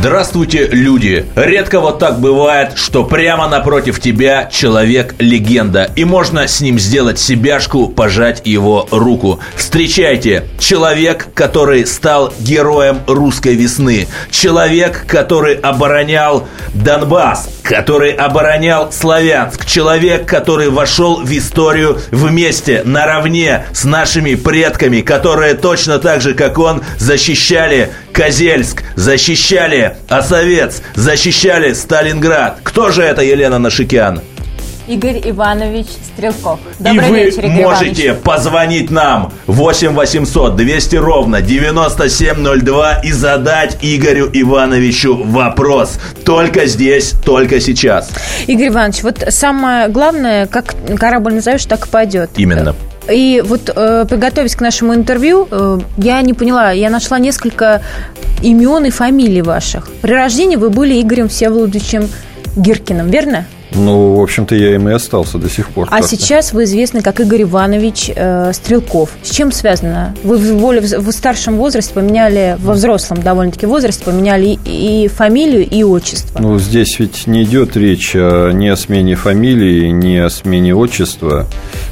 Здравствуйте, люди! Редко вот так бывает, что прямо напротив тебя человек-легенда, и можно с ним сделать себяшку, пожать его руку. Встречайте, человек, который стал героем русской весны, человек, который оборонял Донбасс, который оборонял Славянск, человек, который вошел в историю вместе, наравне с нашими предками, которые точно так же, как он, защищали Козельск, защищали Осовец, защищали Сталинград. Кто же это, Елена Нашикян? Игорь Иванович Стрелков. Добрый и вы вечер, Игорь можете Иванович. позвонить нам 8 800 200 ровно 9702 и задать Игорю Ивановичу вопрос. Только здесь, только сейчас. Игорь Иванович, вот самое главное, как корабль назовешь, так и пойдет. Именно. И вот э, приготовясь к нашему интервью, э, я не поняла, я нашла несколько имен и фамилий ваших. При рождении вы были Игорем Всеволодовичем Гиркиным, верно? Ну, в общем-то, я им и остался до сих пор. А сейчас вы известны как Игорь Иванович э, Стрелков. С чем связано? Вы в, более, в старшем возрасте поменяли, во взрослом довольно-таки возрасте поменяли и, и фамилию, и отчество. Ну, здесь ведь не идет речь ни о смене фамилии, ни о смене отчества.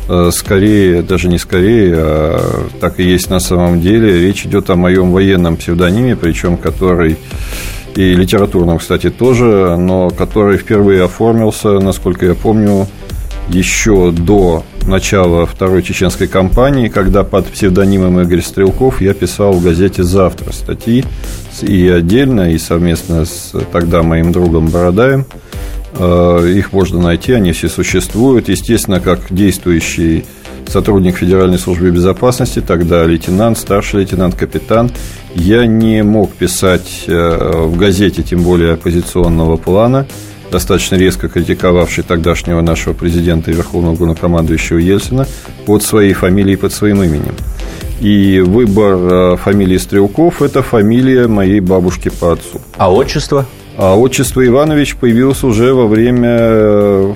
Э, скорее, даже не скорее, а так и есть на самом деле. Речь идет о моем военном псевдониме, причем который и литературном, кстати, тоже, но который впервые оформился, насколько я помню, еще до начала второй чеченской кампании, когда под псевдонимом Игорь Стрелков я писал в газете «Завтра» статьи и отдельно, и совместно с тогда моим другом Бородаем. Э, их можно найти, они все существуют. Естественно, как действующий сотрудник Федеральной службы безопасности, тогда лейтенант, старший лейтенант, капитан. Я не мог писать э, в газете, тем более оппозиционного плана, достаточно резко критиковавший тогдашнего нашего президента и верховного главнокомандующего Ельцина под своей фамилией под своим именем. И выбор э, фамилии Стрелков – это фамилия моей бабушки по отцу. А отчество? А отчество Иванович появилось уже во время э,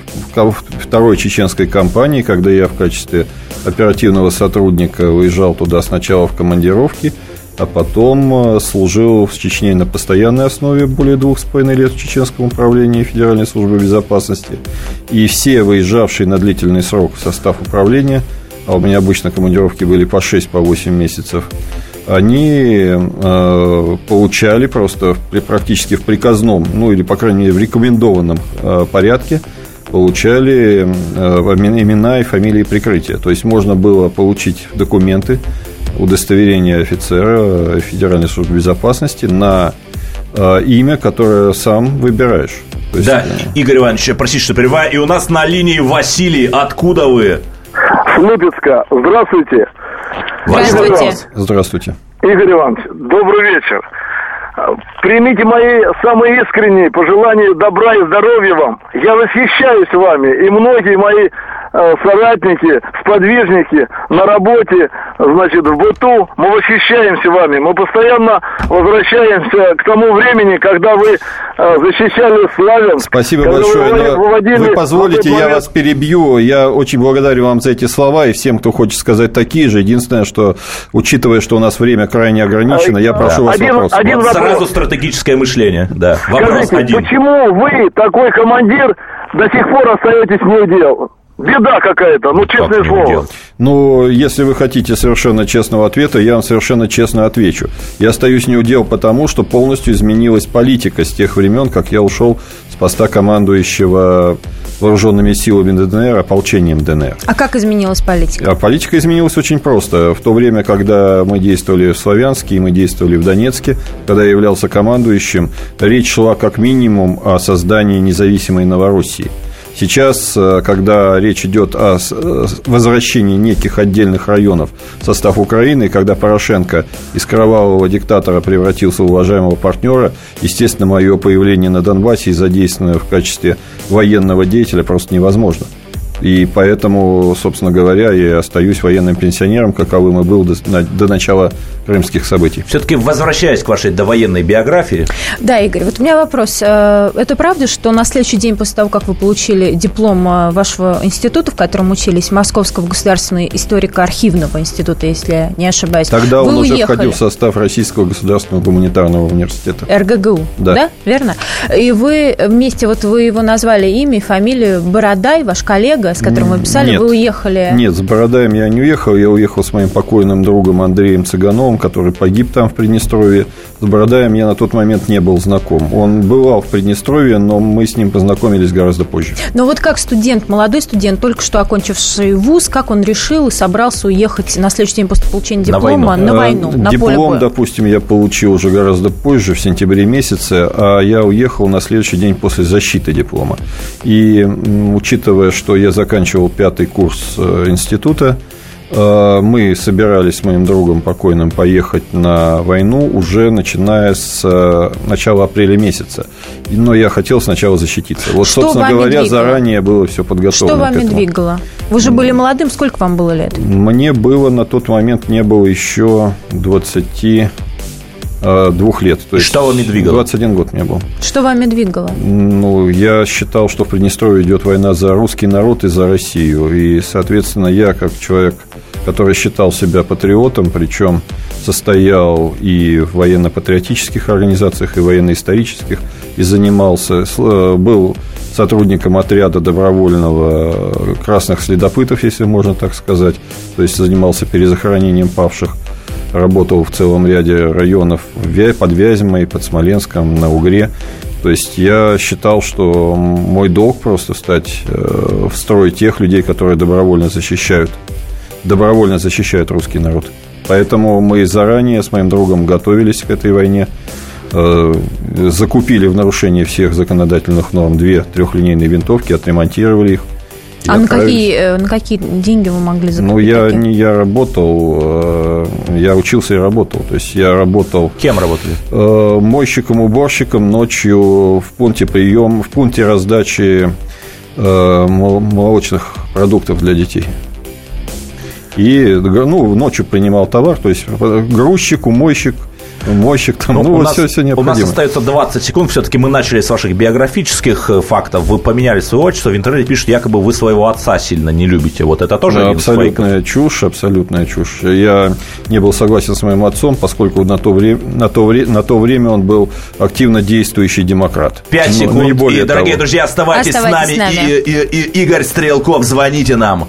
второй чеченской кампании, когда я в качестве оперативного сотрудника выезжал туда сначала в командировки, а потом э, служил в Чечне на постоянной основе более двух с половиной лет в Чеченском управлении Федеральной службы безопасности. И все выезжавшие на длительный срок в состав управления, а у меня обычно командировки были по 6-8 по месяцев, они э, получали просто практически в приказном, ну или, по крайней мере, в рекомендованном э, порядке получали э, имена и фамилии прикрытия. То есть можно было получить документы, удостоверение офицера Федеральной службы безопасности на имя, которое сам выбираешь. есть, да, Игорь Иванович, простите, что прерываю. И у нас на линии Василий. Откуда вы? С Липецка. Здравствуйте. Здравствуйте. Здравствуйте. Игорь Иванович, добрый вечер. Примите мои самые искренние пожелания добра и здоровья вам. Я восхищаюсь вами, и многие мои соратники, сподвижники на работе, значит, в быту. Мы восхищаемся вами. Мы постоянно возвращаемся к тому времени, когда вы э, защищали Славянск. Спасибо большое. Вы, выводили вы позволите, я вас перебью. Я очень благодарю вам за эти слова и всем, кто хочет сказать такие же. Единственное, что, учитывая, что у нас время крайне ограничено, я прошу да. вас один, вопрос. Один вопрос. Сразу стратегическое мышление. Да. Вопрос Скажите, один. почему вы, такой командир, до сих пор остаетесь не у дел? Беда какая-то, ну, честное как слово. Ну, если вы хотите совершенно честного ответа, я вам совершенно честно отвечу. Я остаюсь не удел потому, что полностью изменилась политика с тех времен, как я ушел с поста командующего вооруженными силами ДНР, ополчением ДНР. А как изменилась политика? А политика изменилась очень просто. В то время, когда мы действовали в Славянске и мы действовали в Донецке, когда я являлся командующим, речь шла как минимум о создании независимой Новороссии – Сейчас, э, когда речь идет о э, возвращении неких отдельных районов в состав Украины, когда Порошенко из кровавого диктатора превратился в уважаемого партнера, естественно, мое появление на Донбассе и задействованное в качестве военного деятеля просто невозможно. И поэтому, собственно говоря, я остаюсь военным пенсионером, каковым и был до, до начала крымских событий. Все-таки возвращаясь к вашей довоенной биографии. Да, Игорь, вот у меня вопрос. Э, это правда, что на следующий день после того, как вы получили диплом э, вашего института, в котором учились, Московского государственного историко-архивного института, если я не ошибаюсь, Тогда вы он уехали. уже входил в состав Российского государственного гуманитарного университета. РГГУ, да. Да. Верно? И вы вместе, вот вы его назвали имя и фамилию Бородай, ваш коллега, с которым вы писали, Нет. вы уехали... Нет, с Бородаем я не уехал. Я уехал с моим покойным другом Андреем Цыгановым, который погиб там в Приднестровье. С Бородаем я на тот момент не был знаком. Он бывал в Приднестровье, но мы с ним познакомились гораздо позже. Но вот как студент, молодой студент, только что окончивший вуз, как он решил и собрался уехать на следующий день после получения На диплома войну. на войну, Э, на поле Диплом, боя? допустим, я получил уже гораздо позже, в сентябре месяце, а я уехал на следующий день после защиты диплома. И учитывая, что я заканчивал пятый курс э, института, э, мы собирались с моим другом покойным поехать на войну уже начиная с э, начала апреля месяца. Но я хотел сначала защититься. Вот, Что собственно говоря, двигало? заранее было все подготовлено. Что вами этому. двигало? Вы же были молодым, сколько вам было лет? Мне было на тот момент не было еще 22 лет. То есть что вами двигало? 21 год мне был. Что вами двигало? Ну, я считал, что в Приднестровье идет война за русский народ и за Россию. И, соответственно, я, как человек, который считал себя патриотом, причем состоял и в военно-патриотических организациях, и военно-исторических, и занимался, э, был сотрудником отряда добровольного э, красных следопытов, если можно так сказать, то есть занимался перезахоронением павших, работал в целом ряде районов под Вязьмой, под Смоленском, на Угре. То есть я считал, что мой долг просто стать э, в строй тех людей, которые добровольно защищают, добровольно защищают русский народ. Поэтому мы заранее с моим другом готовились к этой войне, э, закупили в нарушение всех законодательных норм две трехлинейные винтовки, отремонтировали их. А на какие, э, на какие деньги вы могли закупить? Ну, я не я работал, я учился и работал. То есть я работал Кем работали? э, мойщиком, уборщиком ночью в пункте прием, в пункте раздачи э, мол- молочных продуктов для детей. И ну, ночью принимал товар, то есть грузчик, умойщик, мойщик, там, ну, у, вот нас, все, все у нас необходимо. остается 20 секунд. Все-таки мы начали с ваших биографических э, фактов. Вы поменяли свое отчество. В интернете пишут, якобы вы своего отца сильно не любите. Вот это тоже из фейков. Абсолютная чушь, абсолютная чушь. Я не был согласен с моим отцом, поскольку на то, время, на то, вре- на то время он был активно действующий демократ. 5 Ну, секунд. ну, не более и, дорогие того. друзья, оставайтесь, Оставайтесь с нами. с нами. И, и- и- Игорь Стрелков, звоните нам.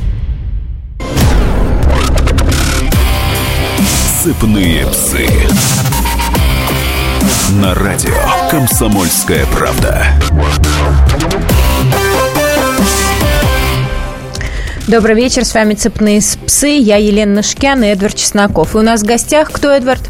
Сыпные псы. На радио «Комсомольская правда». Добрый вечер, с вами «Цепные псы», я Елена Нашкян и Эдвард Чесноков. И у нас в гостях кто, Эдвард?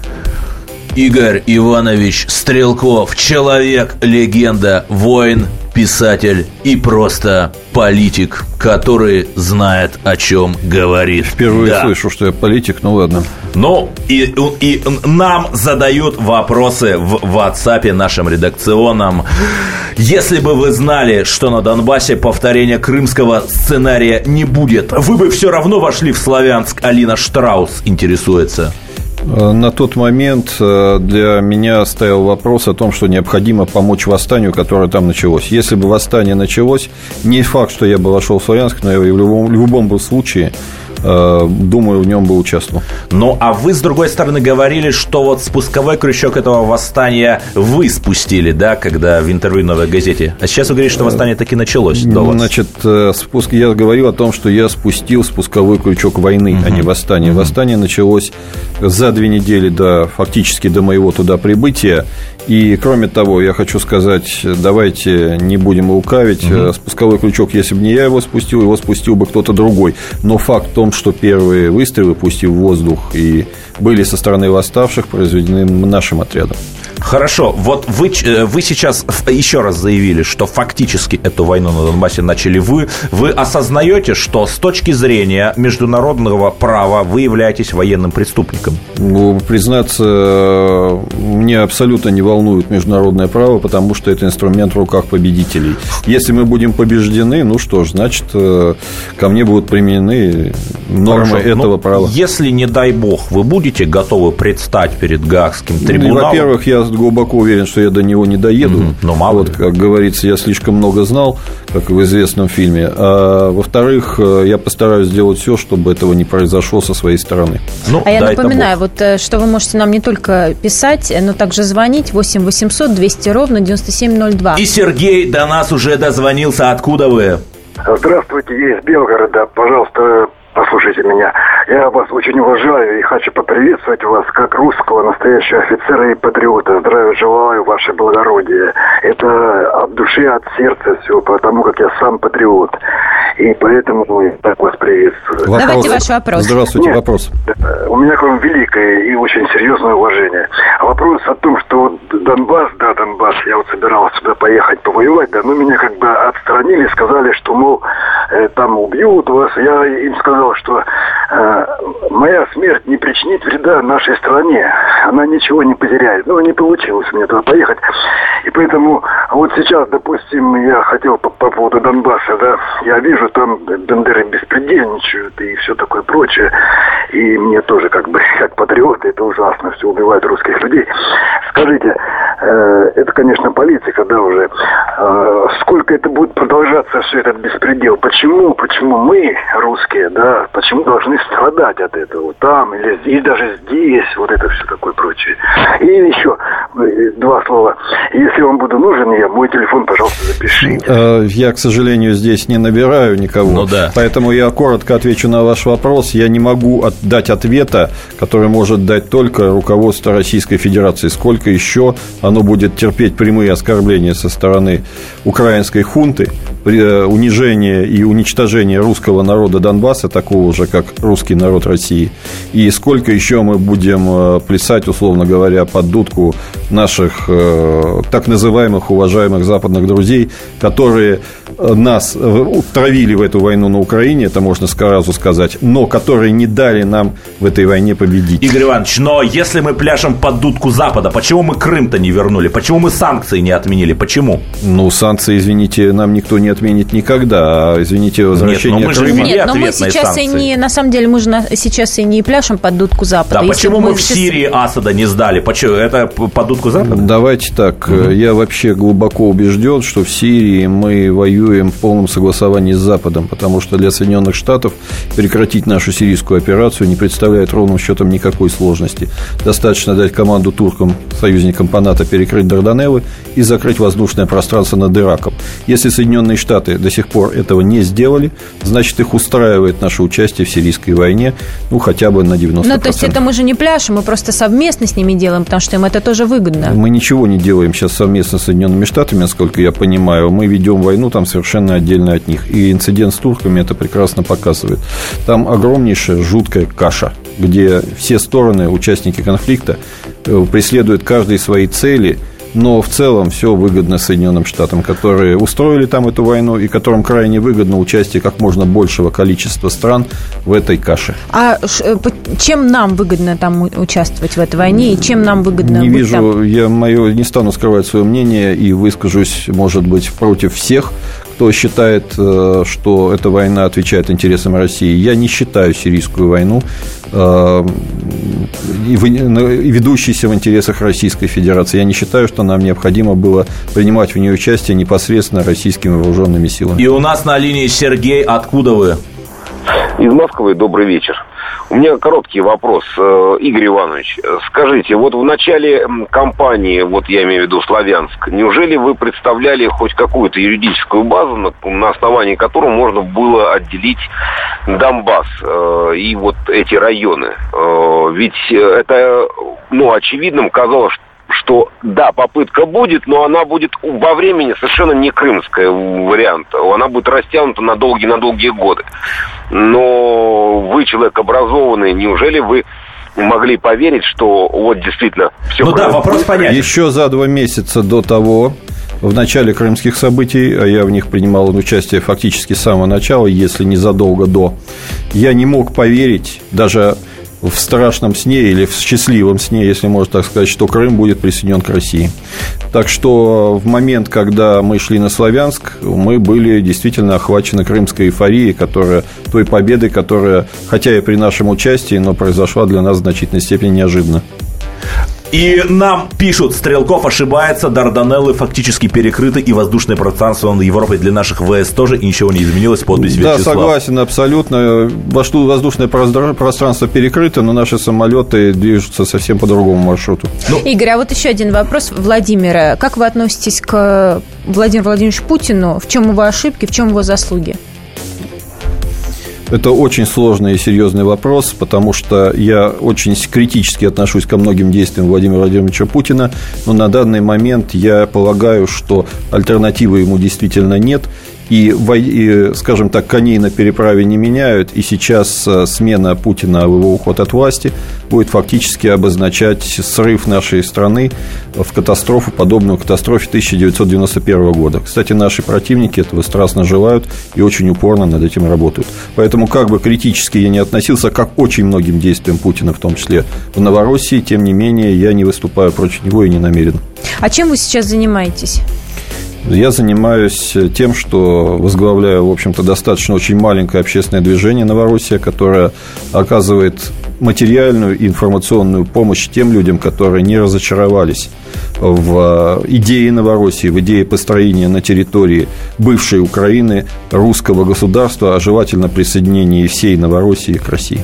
Игорь Иванович Стрелков. Человек, легенда, воин, писатель и просто политик, который знает, о чем говорит. Впервые Да. слышу, что я политик, ну ладно. Ну, и, и нам задают вопросы в WhatsApp нашем редакционном. Если бы вы знали, что на Донбассе повторения крымского сценария не будет, вы бы все равно вошли в Славянск. Алина Штраус интересуется. Э, На тот момент э, для меня стоял вопрос о том, что необходимо помочь восстанию, которое там началось. Если бы восстание началось, не факт, что я бы вошел в Славянск, но я в любом, в любом бы случае, думаю, в нем бы участвовал. Ну, а вы, с другой стороны, говорили, что вот спусковой крючок этого восстания вы спустили, да, когда в интервью «Новой газете». А сейчас вы говорите, что восстание таки началось до вас. Значит, э, спуск, я говорил о том, что я спустил спусковой крючок войны, а не восстания. Восстание началось за две недели до, фактически до моего туда прибытия. И, кроме того, я хочу сказать, давайте не будем лукавить. Угу. Спусковой крючок, если бы не я его спустил, его спустил бы кто-то другой. Но факт в том, что первые выстрелы, пусть и в воздух, и были со стороны восставших, произведены нашим отрядом. Хорошо, вот вы, э, вы сейчас еще раз заявили, что фактически эту войну на Донбассе начали вы. Вы осознаете, что с точки зрения международного права вы являетесь военным преступником? Ну, признаться, мне абсолютно не волнует международное право, потому что это инструмент в руках победителей. Если мы будем побеждены, ну что ж, значит, э, ко мне будут применены нормы Хорошо, этого ну, права. Если, не дай бог, вы будете готовы предстать перед Гаагским ну, трибуналом? Ну, во-первых, я глубоко уверен, что я до него не доеду. Угу, но мало вот, как говорится, я слишком много знал, как в известном фильме. А во-вторых, э, я постараюсь сделать все, чтобы этого не произошло со своей стороны. Ну, а я напоминаю, вот э, что вы можете нам не только писать, но также звонить 8 800 200 ровно 9702. И Сергей до нас уже дозвонился. Откуда вы? Здравствуйте, я из Белгорода. Пожалуйста, послушайте меня. Я вас очень уважаю и хочу поприветствовать вас как русского настоящего офицера и патриота. Здравия желаю, ваше благородие. Это от души, от сердца все, потому как я сам патриот. И поэтому я так вас приветствую. Вопрос. Давайте ваш вопрос. Здравствуйте, Нет, вопрос. У меня к вам великое и очень серьезное уважение. Вопрос о том, что вот Донбасс, да, Донбасс, я вот собирался сюда поехать повоевать, да, но меня как бы отстранили, сказали, что, мол, э, там убьют вас. Я им сказал, что э, моя смерть не причинит вреда нашей стране. Она ничего не потеряет. Но не получилось мне туда поехать. И поэтому вот сейчас, допустим, я хотел по, по поводу Донбасса, да, я вижу, там бендеры беспредельничают и все такое прочее. И мне тоже как бы, как патриоты, это ужасно, все убивают русских людей. Скажите, э, это, конечно, политика, да, уже. Э, сколько это будет продолжаться, все этот беспредел? Почему, почему мы, русские, да, почему должны страдать от этого? Там или здесь, даже здесь, вот это все такое прочее. И еще э, два слова. Если вам буду нужен, я мой телефон, пожалуйста, запишите. Э, я, к сожалению, здесь не набираю никого. Ну да. Поэтому я коротко отвечу на ваш вопрос. Я не могу дать ответа, который может дать только руководство Российской Федерации. Сколько еще оно будет терпеть прямые оскорбления со стороны украинской хунты, э, унижение и уничтожение русского народа Донбасса, такого же, как русский народ России, и сколько еще мы будем э, плясать, условно говоря, под дудку наших э, так называемых уважаемых западных друзей, которые нас травили в эту войну на Украине, это можно сразу сказать, но которые не дали нам в этой войне победить. Игорь Иванович, но если мы пляшем под дудку Запада, почему мы Крым-то не вернули? Почему мы санкции не отменили? Почему? Ну, санкции, извините, нам никто не отменит никогда. А, извините, возвращение Нет, но мы Крыма... Же Нет, но мы сейчас санкции. и не, на самом деле, мы же на, сейчас и не пляшем под дудку Запада. Да, почему мы, мы в сейчас... Сирии Асада не сдали? Почему? Это под дудку Запада? Давайте так. Угу. Я вообще глубоко убежден, что в Сирии мы воюем в полном согласовании с Западом, потому что для Соединенных Штатов прекратить нашу сирийскую операцию не представляет ровным счетом никакой сложности. Достаточно дать команду туркам, союзникам по НАТО, перекрыть Дарданеллы и закрыть воздушное пространство над Ираком. Если Соединенные Штаты до сих пор этого не сделали, значит, их устраивает наше участие в сирийской войне, ну, хотя бы на 90%. Ну, то есть, это мы же не пляшем, мы просто совместно с ними делаем, потому что им это тоже выгодно. Мы ничего не делаем сейчас совместно с Соединенными Штатами, насколько я понимаю. Мы ведем войну там совершенно отдельно от них. И инцидент с турками это прекрасно показывает. Там огромнейшая, жуткая каша, где все стороны, участники конфликта, э, преследуют каждый свои цели – но в целом все выгодно Соединенным Штатам, которые устроили там эту войну и которым крайне выгодно участие как можно большего количества стран в этой каше. А э, чем нам выгодно там участвовать в этой войне и чем нам выгодно Не вижу, там? я мое не стану скрывать свое мнение и выскажусь, может быть, против всех, кто считает, э, что эта война отвечает интересам России. Я не считаю сирийскую войну э, ведущейся в интересах Российской Федерации. Я не считаю, что нам необходимо было принимать в нее участие непосредственно российскими вооруженными силами. И у нас на линии Сергей. Откуда вы? Из Москвы. Добрый вечер. У меня короткий вопрос, э, Игорь Иванович. Скажите, вот в начале кампании, вот я имею в виду Славянск, неужели вы представляли хоть какую-то юридическую базу, на, основании которой можно было отделить Донбасс э, и вот эти районы? Э, ведь это, ну, очевидным казалось, что да, попытка будет, но она будет во времени совершенно не крымская вариант. Она будет растянута на долгие, на долгие годы. Но вы человек образованный, неужели вы могли поверить, что вот действительно все Ну да, вопрос понятен. Еще за два месяца до того, в начале крымских событий, а я в них принимал участие фактически с самого начала, если не задолго до, я не мог поверить даже в страшном сне или в счастливом сне, если можно так сказать, что Крым будет присоединен к России. Так что в момент, когда мы шли на Славянск, мы были действительно охвачены крымской эйфорией, которая, той победой, которая, хотя и при нашем участии, но произошла для нас в значительной степени неожиданно. И нам пишут, Стрелков ошибается, Дарданеллы фактически перекрыты, и воздушное пространство над Европой для наших ВС тоже, и ничего не изменилось, подпись Да, Вячеслав. согласен, абсолютно. Воздушное пространство перекрыто, но наши самолеты движутся совсем по другому маршруту. Игорь, а вот еще один вопрос Владимира. Как вы относитесь к Владимиру Владимировичу Путину? В чем его ошибки, в чем его заслуги? Это очень сложный и серьезный вопрос, потому что я очень критически отношусь ко многим действиям Владимира Владимировича Путина, но на данный момент я полагаю, что альтернативы ему действительно нет. И, скажем так, коней на переправе не меняют, и сейчас э, смена Путина его уход от власти будет фактически обозначать срыв нашей страны в катастрофу, подобную катастрофе 1991 года. Кстати, наши противники этого страстно желают и очень упорно над этим работают. Поэтому, как бы критически я не относился как очень многим действиям Путина, в том числе в Новороссии, тем не менее, я не выступаю против него и не намерен. А чем вы сейчас занимаетесь? Я занимаюсь тем, что возглавляю, в общем-то, достаточно очень маленькое общественное движение «Новороссия», которое оказывает материальную и информационную помощь тем людям, которые не разочаровались в идее Новороссии, в идее построения на территории бывшей Украины русского государства, а желательно присоединения всей Новороссии к России.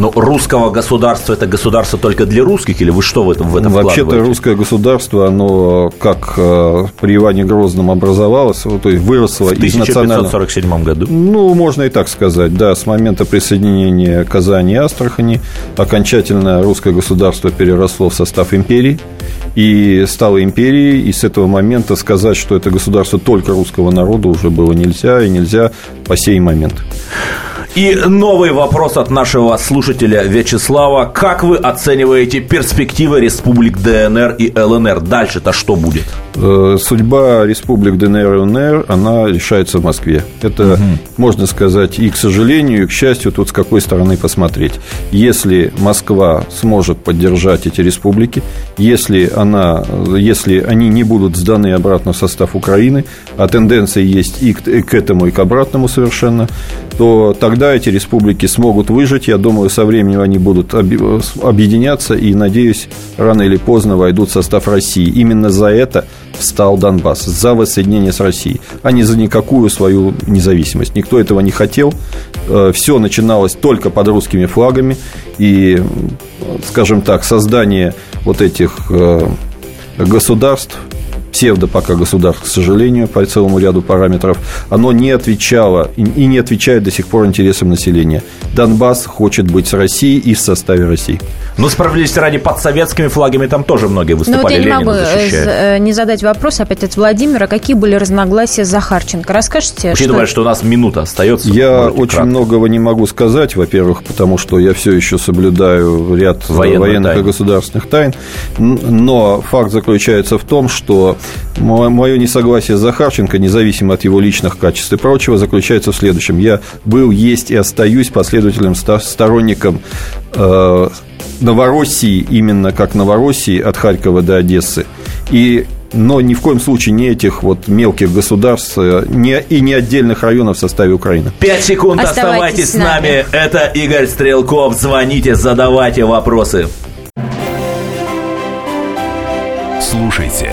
Ну, русского государства это государство только для русских, или вы что в этом, в этом Вообще-то русское государство, оно как э, при Иване Грозном образовалось, то есть выросло в из национального... 1547 году. Ну, можно и так сказать, да, с момента присоединения Казани и Астрахани окончательно русское государство переросло в состав империи и стало империей, и с этого момента сказать, что это государство только русского народа уже было нельзя, и нельзя по сей момент. И новый вопрос от нашего слушателя Вячеслава. Как вы оцениваете перспективы республик ДНР и ЛНР? Дальше-то что будет? Э, Судьба республик ДНР и ЛНР, она решается в Москве. Это, можно сказать, и к сожалению, и к счастью, тут с какой стороны посмотреть. Если Москва сможет поддержать эти республики, если, она, если они не будут сданы обратно в состав Украины, а тенденция есть и к, и к этому, и к обратному совершенно, то тогда эти республики смогут выжить. Я думаю, со временем они будут объединяться и, надеюсь, рано или поздно войдут в состав России. Именно за это встал Донбасс, за воссоединение с Россией, а не за никакую свою независимость. Никто этого не хотел. Все начиналось только под русскими флагами. И, скажем так, создание вот этих э, государств, псевдо пока государств, к сожалению, по целому ряду параметров, оно не отвечало и не отвечает до сих пор интересам населения. Донбасс хочет быть с Россией и в составе России. Ну, справедливости ради, под советскими флагами там тоже многие Ну выступали, вот я не Ленина могу э, защищая. э, не задать вопрос опять от Владимира. Какие были разногласия с Захарченко? Расскажите, Учитывая, что у нас минута остается. Я очень кратко. многого не могу сказать, во-первых, потому что я все еще соблюдаю ряд военных тайну. и государственных тайн. Но факт заключается в том, что мое несогласие с Захарченко, независимо от его личных качеств и прочего, заключается в следующем. Я был, есть и остаюсь последовательным ста- сторонником э, Новороссии, именно как Новороссии, от Харькова до Одессы. И но ни в коем случае не этих вот мелких государств э, не, и не отдельных районов в составе Украины. Пять секунд, Оставайтесь оставайтесь с с нами. Это Игорь Стрелков. Звоните, задавайте вопросы. Слушайте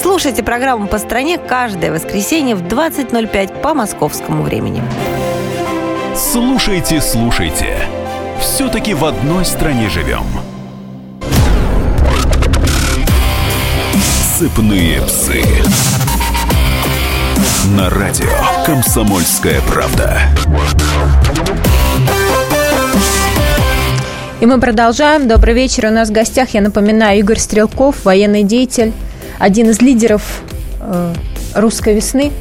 Слушайте программу «По стране» каждое воскресенье в 20.05 по московскому времени. Слушайте, слушайте. Все-таки в одной стране живем. Сыпные псы. На радио «Комсомольская правда». И мы продолжаем. Добрый вечер. У нас в гостях, я напоминаю, Игорь Стрелков, военный деятель, один из лидеров э, русской весны.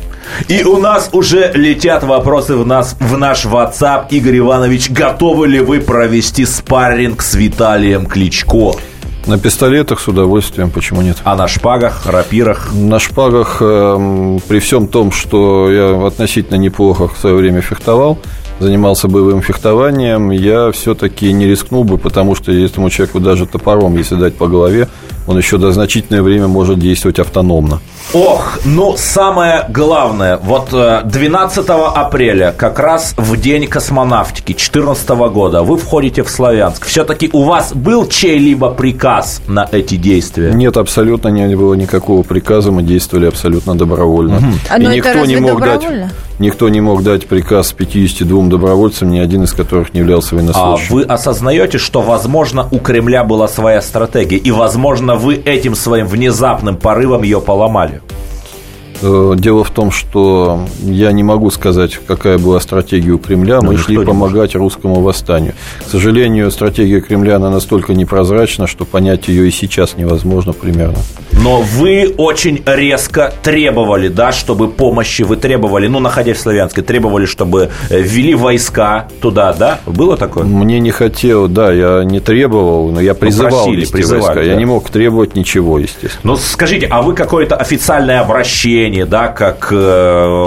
И у нас уже летят вопросы в, нас, в наш WhatsApp. Игорь Иванович, готовы ли вы провести спарринг с Виталием Кличко? На пистолетах с удовольствием, почему нет? А на шпагах, рапирах? На шпагах, э, при всем том, что я относительно неплохо в свое время фехтовал, занимался боевым фехтованием, я все-таки не рискнул бы, потому что этому человеку даже топором, если дать по голове, он еще до значительное время может действовать автономно. Ох, ну самое главное, вот 12 э, апреля, как раз в день космонавтики 2014 года, вы входите в Славянск. Все-таки у вас был чей-либо приказ на эти действия? Нет, абсолютно не было никакого приказа, мы действовали абсолютно добровольно. Угу. А, И никто не мог дать Никто не мог дать приказ 52 добровольцам, ни один из которых не являлся военнослужащим. А вы осознаете, что, возможно, у Кремля была своя стратегия, и, возможно, вы этим своим внезапным порывом ее поломали? Э, дело в том, что я не могу сказать, какая была стратегия у Кремля. Мы ну, шли помогать русскому восстанию. К сожалению, стратегия Кремля она настолько непрозрачна, что понять ее и сейчас невозможно примерно. Но вы очень резко требовали, да, чтобы помощи вы требовали, ну, находясь в Славянске, требовали, чтобы э, ввели войска туда, да? Было такое? Мне не хотел, да, я не требовал, но я ну, призывал просили, войска. Да. Я не мог требовать ничего, естественно. Ну, скажите, а вы какое-то официальное обращение, да, как э,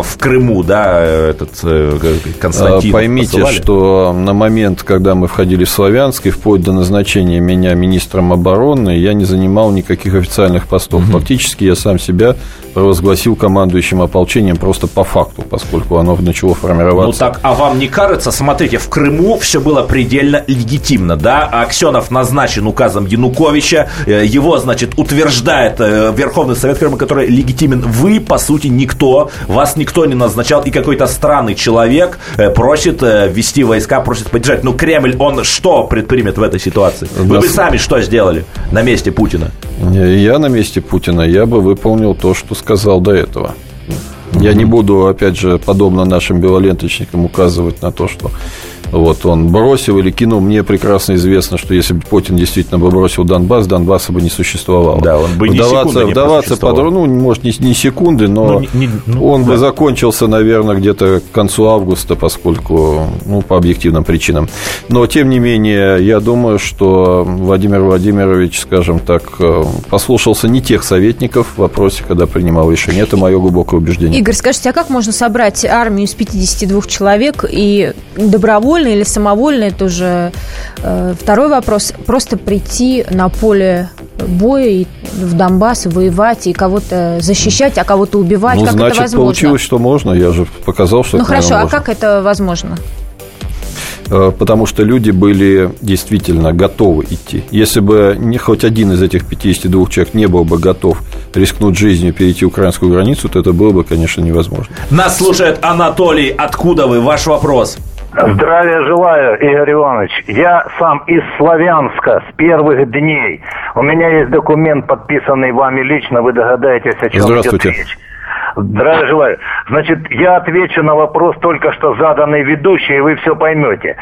в Крыму, да, этот э, Константин Поймите, посылали? что на момент, когда мы входили в Славянск, и вплоть до назначения меня министром обороны, я не занимал никаких официальных постов постов. Угу. Фактически я сам себя провозгласил командующим ополчением просто по факту, поскольку оно начало формироваться. Ну так, а вам не кажется, смотрите, в Крыму все было предельно легитимно, да? Аксенов назначен указом Януковича, э, его, значит, утверждает э, Верховный Совет Крыма, который легитимен. Вы, по сути, никто, вас никто не назначал, и какой-то странный человек э, просит ввести войска, просит поддержать. Ну, Кремль, он что предпримет в этой ситуации? Вы бы сами что сделали на месте Путина? Я на месте Путина, я бы выполнил то, что сказал до этого. Я не буду, опять же, подобно нашим белоленточникам указывать на то, что вот он бросил или кинул. Мне прекрасно известно, что если бы Путин действительно бы бросил Донбасс, Донбасса бы не существовало. Да, он бы ни вдаваться, не вдаваться под, ну, может, не, не секунды, но ну, не, ну, он да. бы закончился, наверное, где-то к концу августа, поскольку, ну, по объективным причинам. Но, тем не менее, я думаю, что Владимир Владимирович, скажем так, э, послушался не тех советников в вопросе, когда принимал решение. Это мое глубокое убеждение. Игорь, скажите, а как можно собрать армию из 52 человек и добровольно добровольно или самовольно, это уже э, второй вопрос. Просто прийти на поле боя и в Донбасс воевать и кого-то защищать, а кого-то убивать. Ну, как значит, это возможно? получилось, что можно. Я же показал, что Ну хорошо, а как это возможно? Э, потому что люди были действительно готовы идти. Если бы не хоть один из этих 52 человек не был бы готов рискнуть жизнью перейти украинскую границу, то это было бы, конечно, невозможно. Нас слушает Анатолий. Откуда вы? Ваш вопрос. Здравия желаю, Игорь Иванович. Я сам из Славянска с первых дней. У меня есть документ, подписанный вами лично, вы догадаетесь, о чем идет речь. Здравия желаю. Значит, я отвечу на вопрос только что заданный ведущий, и вы все поймете.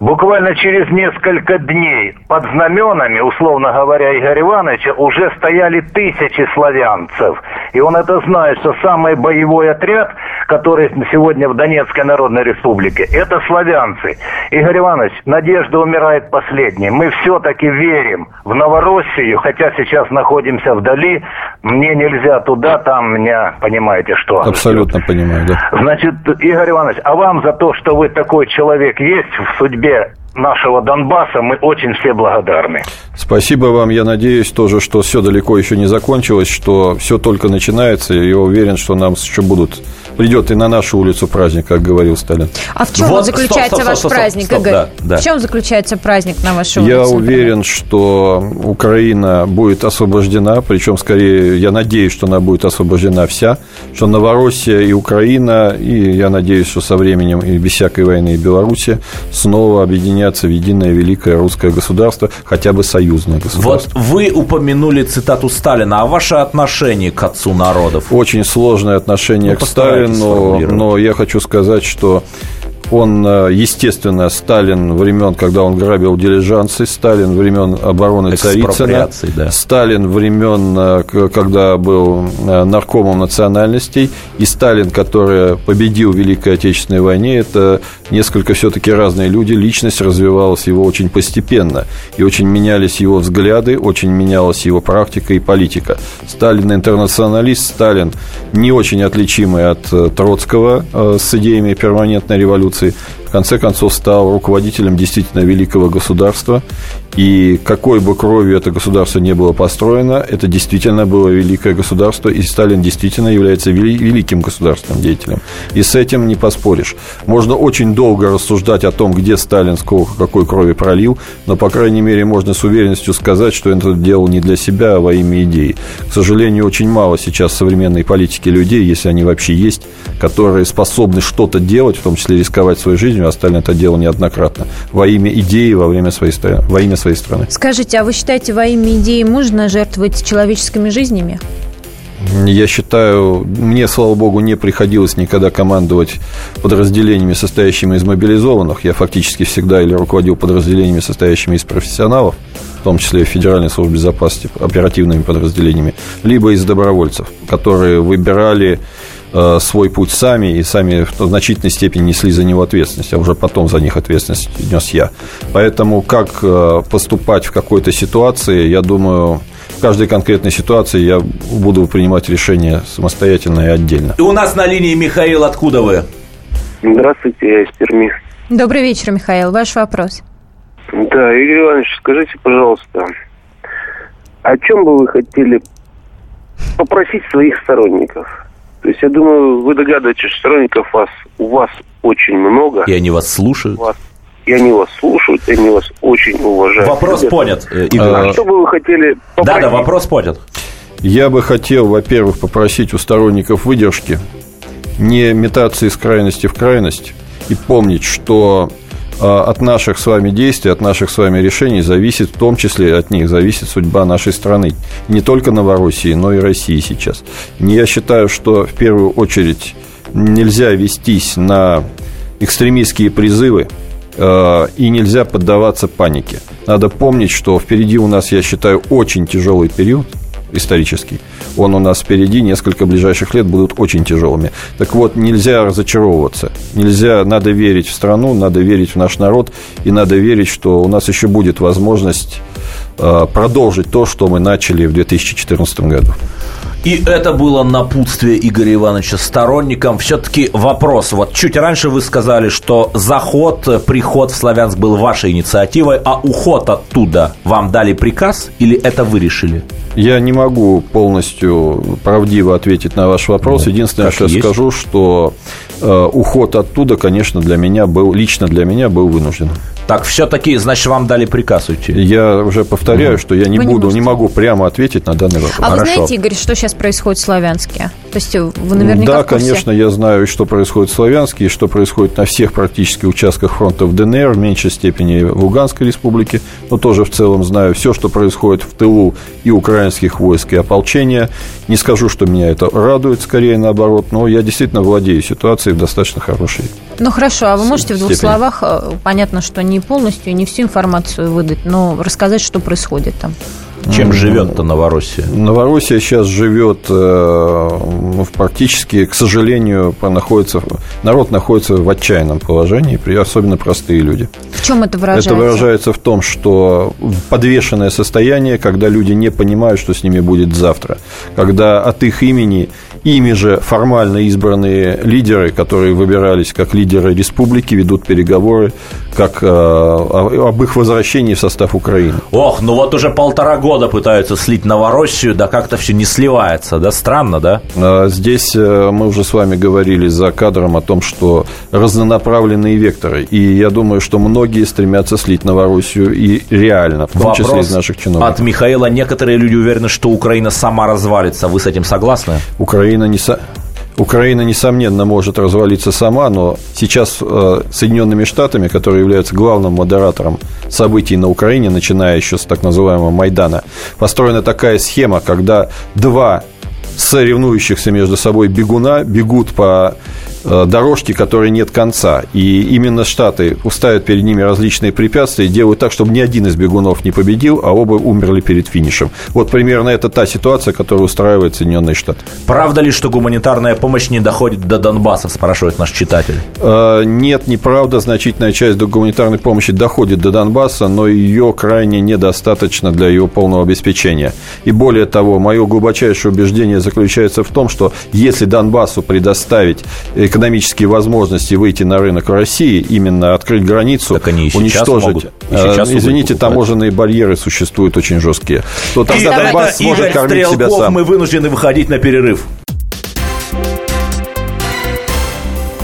Буквально через несколько дней под знаменами, условно говоря, Игоря Ивановича, уже стояли тысячи славянцев. И он это знает, что самый боевой отряд, который сегодня в Донецкой Народной Республике, это славянцы. Игорь Иванович, надежда умирает последней. Мы все-таки верим в Новороссию, хотя сейчас находимся вдали. Мне нельзя туда, там меня, понимаете, что. Абсолютно понимаю, да. Значит, Игорь Иванович, а вам за то, что вы такой человек есть в судьбе нашего Донбасса, мы очень все благодарны. Спасибо вам. Я надеюсь тоже, что все далеко еще не закончилось, что все только начинается. И я уверен, что нам еще будут придет и на нашу улицу праздник, как говорил Сталин. А в чем вот, заключается стоп, стоп, ваш стоп, праздник, стоп, Игорь? Да, да. В чем заключается праздник на вашей улице? Я уверен, что Украина будет освобождена, причем скорее, я надеюсь, что она будет освобождена вся, что Новороссия и Украина, и я надеюсь, что со временем и без всякой войны и Беларуси снова объединятся в единое великое русское государство, хотя бы союзное государство. Вот вы упомянули цитату Сталина, а ваше отношение к отцу народов? Очень сложное отношение ну, к Сталину но я хочу сказать, что он, э, естественно, Сталин времен, когда он грабил дилижансы, Сталин времен обороны Царицына, да. Сталин времен, э, когда был э, наркомом национальностей, и Сталин, который победил в Великой Отечественной войне, это несколько все-таки разные люди, личность развивалась его очень постепенно, и очень менялись его взгляды, очень менялась его практика и политика. Сталин интернационалист, Сталин не очень отличимый от Троцкого с идеями перманентной революции, Конституции, в конце концов стал руководителем действительно великого государства, и какой бы кровью это государство не было построено, это действительно было великое государство, и Сталин действительно является великим государственным деятелем. И с этим не поспоришь. Можно очень долго рассуждать о том, где Сталин сколько какой крови пролил, но, по крайней мере, можно с уверенностью сказать, что это делал не для себя, а во имя идеи. К сожалению, очень мало сейчас современной политике людей, если они вообще есть, которые способны что-то делать, в том числе рисковать своей жизнью, а Сталин это делал неоднократно, во имя идеи, во время своей, во имя своей страны. Скажите, а вы считаете, во имя идеи можно жертвовать человеческими жизнями? Я считаю, мне, слава богу, не приходилось никогда командовать подразделениями, состоящими из мобилизованных. Я фактически всегда или руководил подразделениями, состоящими из профессионалов, в том числе Федеральной службе безопасности, оперативными подразделениями, либо из добровольцев, которые выбирали свой путь сами и сами в значительной степени несли за него ответственность, а уже потом за них ответственность нес я. Поэтому как э, поступать в какой-то ситуации, я думаю, в каждой конкретной ситуации я буду принимать решение самостоятельно и отдельно. И у нас на линии Михаил, откуда вы? Здравствуйте, я из Перми. Добрый вечер, Михаил. Ваш вопрос. Да, Игорь Иванович, скажите, пожалуйста, о чем бы вы хотели попросить своих сторонников? То есть, я думаю, вы догадываетесь, что сторонников вас, у вас очень много. И они вас слушают. Вас, и они вас слушают, и они вас очень уважают. Вопрос Ребята. понят. Э, а, что бы вы хотели попросить? Да, да, вопрос понят. Я бы хотел, во-первых, попросить у сторонников выдержки, не метаться из крайности в крайность и помнить, что а, от наших с вами действий, от наших с вами решений зависит, в том числе от них зависит судьба нашей страны. Не только Новороссии, но и России сейчас. Я считаю, что в первую очередь нельзя вестись на экстремистские призывы, а, и нельзя поддаваться панике. Надо помнить, что впереди у нас, я считаю, очень тяжелый период – исторический. Он у нас впереди, несколько ближайших лет будут очень тяжелыми. Так вот, нельзя разочаровываться. Нельзя, надо верить в страну, надо верить в наш народ, и надо верить, что у нас еще будет возможность э, продолжить то, что мы начали в 2014 году. И это было напутствие Игоря Ивановича сторонникам. Все-таки вопрос. Вот чуть раньше вы сказали, что заход, приход в Славянск был вашей инициативой, а уход оттуда вам дали приказ или это вы решили? Я не могу полностью правдиво ответить на ваш вопрос. Ну, Единственное, что я скажу, что уход оттуда, конечно, для меня был, лично для меня был вынужден. Так, все-таки, значит, вам дали приказ уйти? Я уже повторяю, угу. что я не вы буду, не, не могу прямо ответить на данный вопрос. А Хорошо. вы знаете, Игорь, что сейчас происходит в Славянске? То есть вы наверняка Да, конечно, я знаю, что происходит в Славянске, и что происходит на всех практически участках фронта в ДНР, в меньшей степени в Луганской республике, но тоже в целом знаю все, что происходит в тылу и украинских войск, и ополчения. Не скажу, что меня это радует, скорее наоборот, но я действительно владею ситуацией в достаточно хорошей. Ну хорошо, а вы можете в двух словах, э, понятно, что не полностью, не всю информацию выдать, но рассказать, что происходит там? Чем живет-то Новороссия? Новороссия сейчас живет э, практически, к сожалению, находится, народ находится в отчаянном положении, особенно простые люди. В чем это выражается? Это выражается в том, что подвешенное состояние, когда люди не понимают, что с ними будет завтра, когда от их имени ими же формально избранные лидеры, которые выбирались как лидеры республики, ведут переговоры как э, об их возвращении в состав Украины. Ох, ну вот уже полтора года пытаются слить Новороссию, да как-то все не сливается, да? Странно, да? А здесь э, мы уже с вами говорили за кадром о том, что разнонаправленные векторы. И я думаю, что многие стремятся слить Новороссию и реально, в том Вопрос числе из наших чиновников. От Михаила некоторые люди уверены, что Украина сама развалится. Вы с этим согласны? Украина не... Со... Украина, несомненно, может развалиться сама, но сейчас э, Соединенными Штатами, которые являются главным модератором событий на Украине, начиная еще с так называемого Майдана, построена такая схема, когда два соревнующихся между собой бегуна бегут по дорожки, которой нет конца. И именно Штаты уставят перед ними различные препятствия и делают так, чтобы ни один из бегунов не победил, а оба умерли перед финишем. Вот примерно это та ситуация, которую устраивает Соединенные Штаты. Правда ли, что гуманитарная помощь не доходит до Донбасса, спрашивает наш читатель? Э, нет, неправда. Значительная часть гуманитарной помощи доходит до Донбасса, но ее крайне недостаточно для его полного обеспечения. И более того, мое глубочайшее убеждение заключается в том, что если Донбассу предоставить экономические возможности выйти на рынок России, именно открыть границу, так они и уничтожить. Могут, и сейчас Извините, таможенные барьеры существуют очень жесткие. То тогда и Донбасс сможет Игорь кормить Стрелков, себя сам. мы вынуждены выходить на перерыв.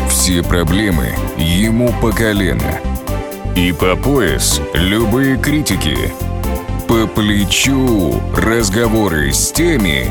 Все проблемы ему по колено. И по пояс любые критики. По плечу разговоры с теми,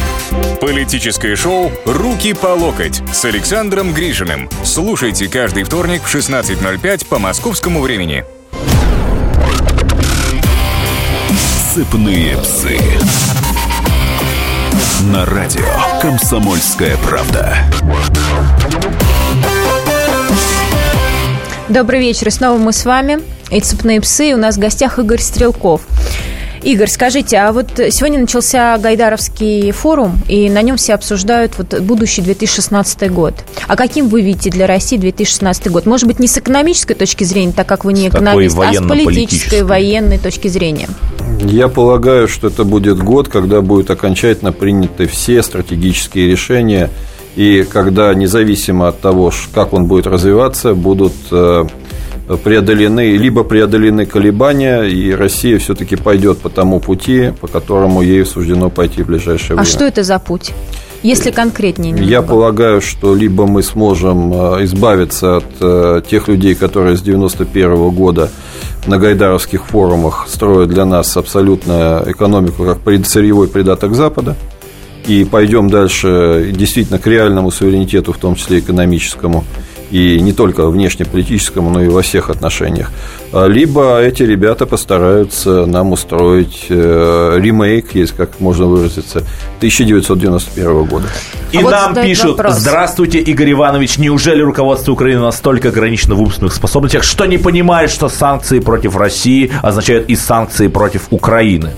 Политическое шоу «Руки по локоть» с Александром Грижиным. Слушайте каждый вторник в 16.05 по московскому времени. Сыпные псы. На радио «Комсомольская правда». Добрый вечер. И снова мы с вами. И «Цепные псы». И у нас в гостях Игорь Стрелков. Игорь, скажите, а вот сегодня начался Гайдаровский форум, и на нем все обсуждают вот будущий 2016 год. А каким вы видите для России 2016 год? Может быть, не с экономической точки зрения, так как вы не экономист, а с политической, военной точки зрения? Я полагаю, что это будет год, когда будут окончательно приняты все стратегические решения, и когда, независимо от того, как он будет развиваться, будут э, преодолены, либо преодолены колебания, и Россия все-таки пойдет по тому пути, по которому ей суждено пойти в ближайшее а время. А что это за путь? Если конкретнее немного. Я полагаю, что либо мы сможем э, избавиться от э, тех людей, которые с 91 года на гайдаровских форумах строят для нас абсолютно экономику как сырьевой придаток Запада, и пойдем дальше действительно к реальному суверенитету, в том числе экономическому, и не только внешнеполитическому, но и во всех отношениях. А, либо эти ребята постараются нам устроить э, ремейк, есть как можно выразиться, 1991 года. И а нам вот пишут, вопрос. здравствуйте, Игорь Иванович, неужели руководство Украины настолько ограничено в умственных способностях, что не понимает, что санкции против России означают и санкции против Украины?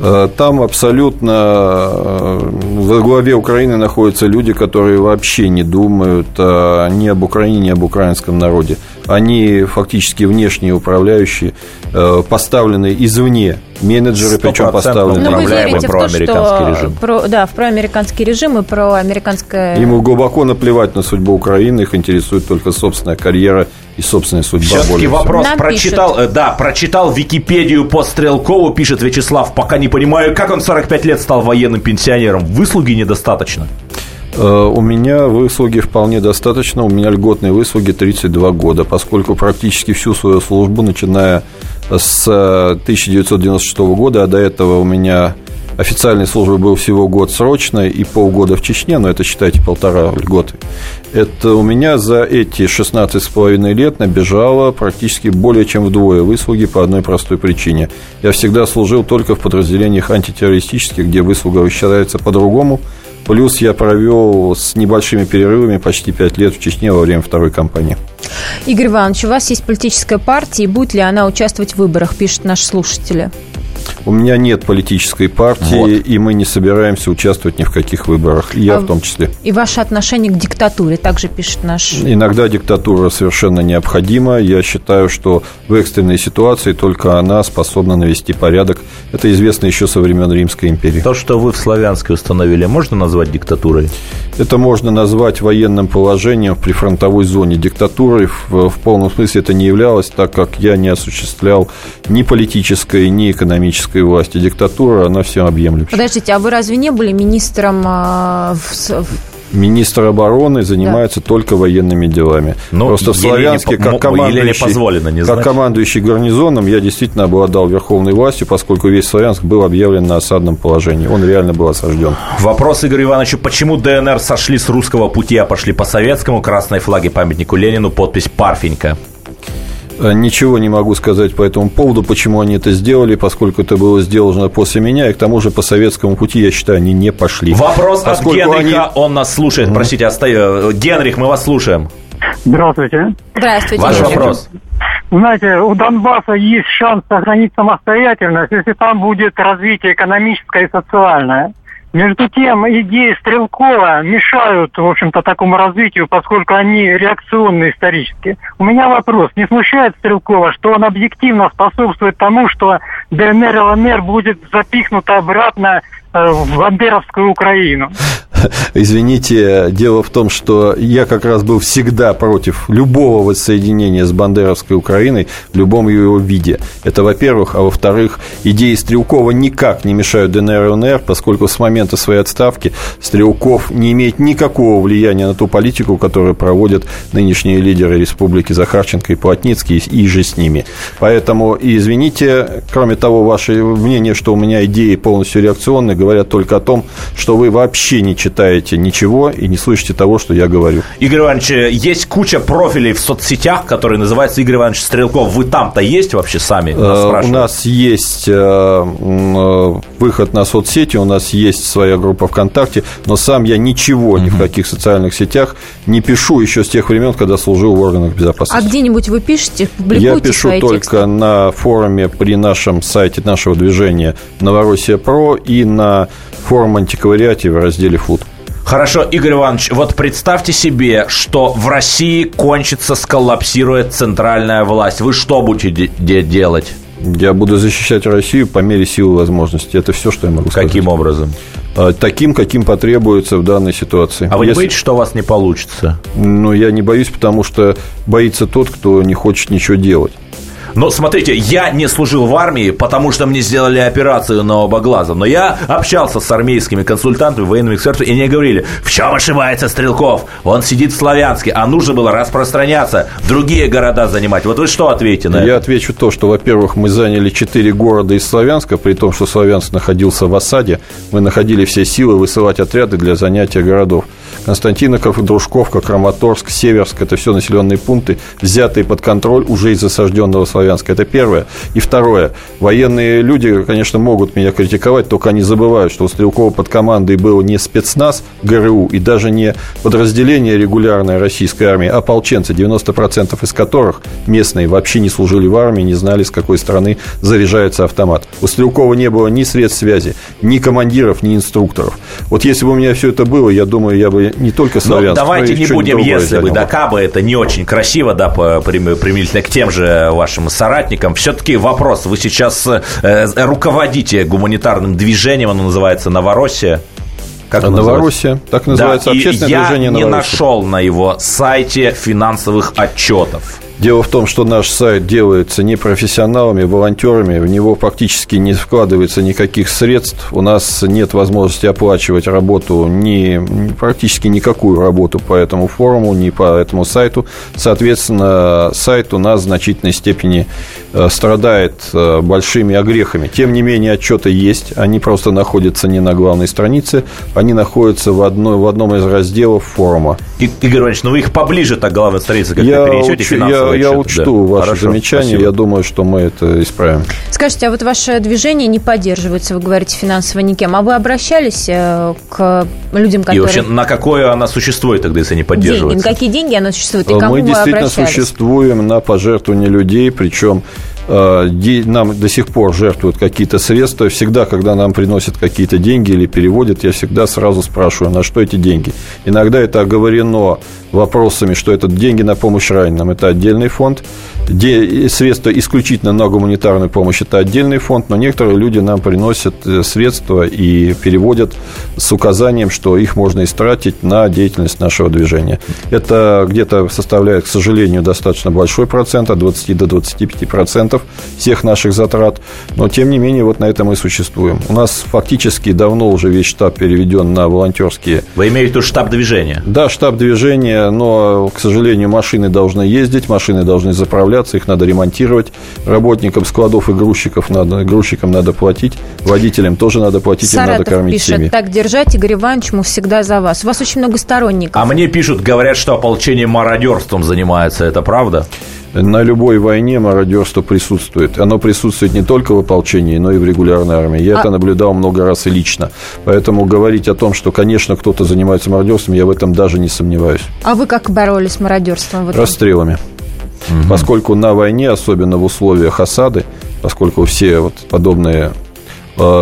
Э, там абсолютно э, во главе Украины находятся люди, которые вообще не думают ни об Украине, ни об украинском народе. Они фактически внешние управляющие, э, поставленные извне менеджеры, причем поставлены Но вы про американский режим. Про, да, в проамериканский режим и про американское... Ему глубоко наплевать на судьбу Украины, их интересует только собственная карьера и собственная судьба. Все-таки вопрос Нам прочитал, пишут. Э, да, прочитал Википедию по Стрелкову, пишет Вячеслав, пока не понимаю, как он 45 лет стал военным пенсионером. Выслуги недостаточно. Э, у меня выслуги вполне достаточно. У меня льготные выслуги 32 года, поскольку практически всю свою службу, начиная с 1996 года, а до этого у меня официальной службы был всего год срочной и полгода в Чечне, но это, считайте, полтора льготы. Это у меня за эти 16,5 лет набежало практически более чем вдвое выслуги по одной простой причине. Я всегда служил только в подразделениях антитеррористических, где выслуга считается по-другому – Плюс я провел с небольшими перерывами почти пять лет в Чечне во время второй кампании. Игорь Иванович, у вас есть политическая партия, и будет ли она участвовать в выборах, пишут наши слушатели. У меня нет политической партии, вот. и мы не собираемся участвовать ни в каких выборах, и я а, в том числе. И ваше отношение к диктатуре, также пишет наш... Иногда диктатура совершенно необходима. Я считаю, что в экстренной ситуации только она способна навести порядок. Это известно еще со времен Римской империи. То, что вы в Славянске установили, можно назвать диктатурой? Это можно назвать военным положением в прифронтовой зоне. Диктатурой в, в полном смысле это не являлось, так как я не осуществлял ни политической, ни экономической политической власти. Диктатура, она всем объемлющая. Подождите, а вы разве не были министром а, в, Министр обороны занимается да. только военными делами. Ну, Просто в Славянске, как командующий, позволено, не как командующий гарнизоном, я действительно обладал верховной властью, поскольку весь Славянск был объявлен на осадном положении. Он реально был осажден. Вопрос Игорю Ивановичу. Почему ДНР сошли с русского пути, а пошли по советскому? Красной флаге памятнику Ленину, подпись «Парфенька». Э, ничего не могу сказать по этому поводу, почему они это сделали, поскольку это было сделано после меня, и к тому же по советскому пути, я считаю, они не пошли. Вопрос поскольку от Генриха, они... он нас слушает, простите, остаю. Генрих, мы вас слушаем. Здравствуйте. Здравствуйте. Ваш вопрос. Знаете, у Донбасса есть шанс сохранить самостоятельность, если там будет развитие экономическое и социальное. Между тем, идеи Стрелкова мешают, в общем-то, такому развитию, поскольку они реакционные исторически. У меня вопрос. Не смущает Стрелкова, что он объективно способствует тому, что ДНР и ЛНР будет запихнуто обратно э, в Бандеровскую Украину? Извините, дело в том, что я как раз был всегда против любого воссоединения с Бандеровской Украиной в любом его виде. Это, во-первых. А во-вторых, идеи Стрелкова никак не мешают ДНР и ЛНР, поскольку с момента своей отставки Стрелков не имеет никакого влияния на ту политику, которую проводят нынешние лидеры республики Захарченко и Плотницкий и же с ними. Поэтому, извините, кроме того, ваше мнение, что у меня идеи полностью реакционные, говорят только о том, что вы вообще не читаете ничего и не слышите того, что я говорю. Игорь Иванович, есть куча профилей в соцсетях, которые называются Игорь Иванович Стрелков. Вы там-то есть вообще сами? Нас э, у нас есть э, э, выход на соцсети, у нас есть своя группа ВКонтакте, но сам я ничего ни в каких социальных сетях не пишу еще с тех времен, когда служил в органах безопасности. А где-нибудь вы пишете, публикуете Я пишу свои только тексты? на форуме при нашем сайте нашего движения Новороссия Про и на форум антиквариате в разделе «Фуд». Хорошо, Игорь Иванович, вот представьте себе, что в России кончится, сколлапсирует центральная власть. Вы что будете де- делать? Я буду защищать Россию по мере силы возможностей. Это все, что я могу сказать. Каким образом? А, таким, каким потребуется в данной ситуации. А вы Если... не боитесь, что у вас не получится? Ну, я не боюсь, потому что боится тот, кто не хочет ничего делать. Но смотрите, я не служил в армии, потому что мне сделали операцию на оба глаза. Но я общался с армейскими консультантами, военными экспертами, и они говорили, в чем ошибается Стрелков? Он сидит в Славянске, а нужно было распространяться, другие города занимать. Вот вы что ответите на я это? Я отвечу то, что, во-первых, мы заняли четыре города из Славянска, при том, что Славянск находился в осаде. Мы находили все силы высылать отряды для занятия городов. Константиноков, Дружковка, Краматорск, Северск – это все населенные пункты, взятые под контроль уже из осажденного Славянска. Это первое. И второе. Военные люди, конечно, могут меня критиковать, только они забывают, что у Стрелкова под командой был не спецназ ГРУ и даже не подразделение регулярной российской армии, а ополченцы, 90% из которых местные вообще не служили в армии, не знали, с какой стороны заряжается автомат. У Стрелкова не было ни средств связи, ни командиров, ни инструкторов. Вот если бы у меня все это было, я думаю, я бы не только славянск. Но давайте не будем, если бы, да, кабы это не очень красиво, да, применительно к тем же вашим соратникам. Все-таки вопрос, вы сейчас э, руководите гуманитарным движением, оно называется «Новороссия». Как Новороссия, так называется да, общественное и движение Я не нашел на его сайте финансовых отчетов. Дело в том, что наш сайт делается не профессионалами, волонтерами, в него практически не вкладывается никаких средств, у нас нет возможности оплачивать работу, ни, практически никакую работу по этому форуму, ни по этому сайту. Соответственно, сайт у нас в значительной степени э, страдает э, большими огрехами. Тем не менее, отчеты есть, они просто находятся не на главной странице, они находятся в, одной, в одном из разделов форума. И, Игорь Иванович, ну вы их поближе так главной странице как-то перенесете учу, я, я учту да. ваше Хорошо, замечание, спасибо. я думаю, что мы это исправим. Скажите, а вот ваше движение не поддерживается, вы говорите, финансово никем, а вы обращались э, к людям, которые... И вообще, на какое она существует тогда, если не деньги, поддерживается? на какие деньги оно существует, и кому мы действительно обращались? существуем на пожертвования людей, причем э, нам до сих пор жертвуют какие-то средства. Всегда, когда нам приносят какие-то деньги или переводят, я всегда сразу спрашиваю, на что эти деньги. Иногда это оговорено вопросами, что это деньги на помощь раненым, это отдельный фонд. Средства исключительно на гуманитарную помощь, это отдельный фонд, но некоторые люди нам приносят э, средства и переводят с указанием, что их можно истратить на деятельность нашего движения. Это где-то составляет, к сожалению, достаточно большой процент, от 20 до 25 процентов всех наших затрат, но тем не менее вот на этом мы существуем. У нас фактически давно уже весь штаб переведен на волонтерские Вы имеете в виду штаб движения? да, штаб движения, но, к сожалению, машины должны ездить, машины должны заправляться, их надо ремонтировать. Работникам складов и грузчиков надо, грузчикам надо платить, водителям тоже надо платить, им надо Саратов кормить пишет, семьи. так держать, Игорь Иванович, мы всегда за вас. У вас очень много сторонников. А мне пишут, говорят, что ополчение мародерством занимается. Это правда? На любой войне мародерство присутствует. Оно присутствует не только в ополчении, но и в регулярной армии. Я А- это наблюдал много раз и лично. Поэтому говорить о том, что, конечно, кто-то занимается мародерством, я в этом даже не сомневаюсь. А вы как боролись с мародерством? в этом? Расстрелами. Поскольку на войне, особенно в условиях осады, поскольку все вот подобные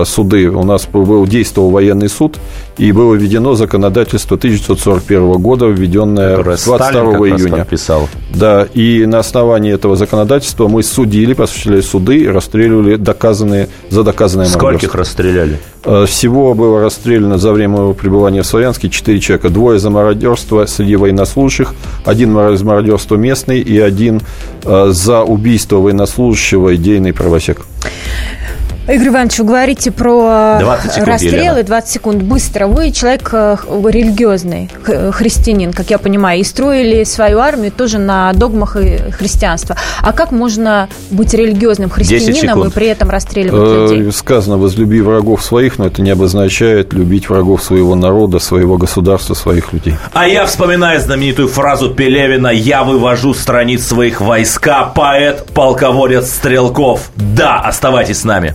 суды, у нас был, действовал военный суд, и было введено законодательство 1941 года, введенное Которое 22 Сталин июня. подписал. Да, и на основании этого законодательства мы судили, осуществляли суды и расстреливали доказанные, за доказанное Скольких расстреляли? Э, Всего было расстреляно за время моего пребывания в Славянске 4 человека. Двое за мародерство среди военнослужащих, один за мародерство местный и один э, за убийство военнослужащего идейный правосек. Игорь Иванович, вы говорите про 20 секунд, расстрелы, Елена. 20 секунд, быстро. Вы человек э, религиозный, х- христианин, как я понимаю, и строили свою армию тоже на догмах и христианства. А как можно быть религиозным христианином и при этом расстреливать людей? Э, Сказано, возлюби врагов своих, но это не обозначает любить врагов своего народа, своего государства, своих людей. А я вспоминаю знаменитую фразу Пелевина «Я вывожу страниц своих войска, поэт, полководец Стрелков». Да, оставайтесь с нами.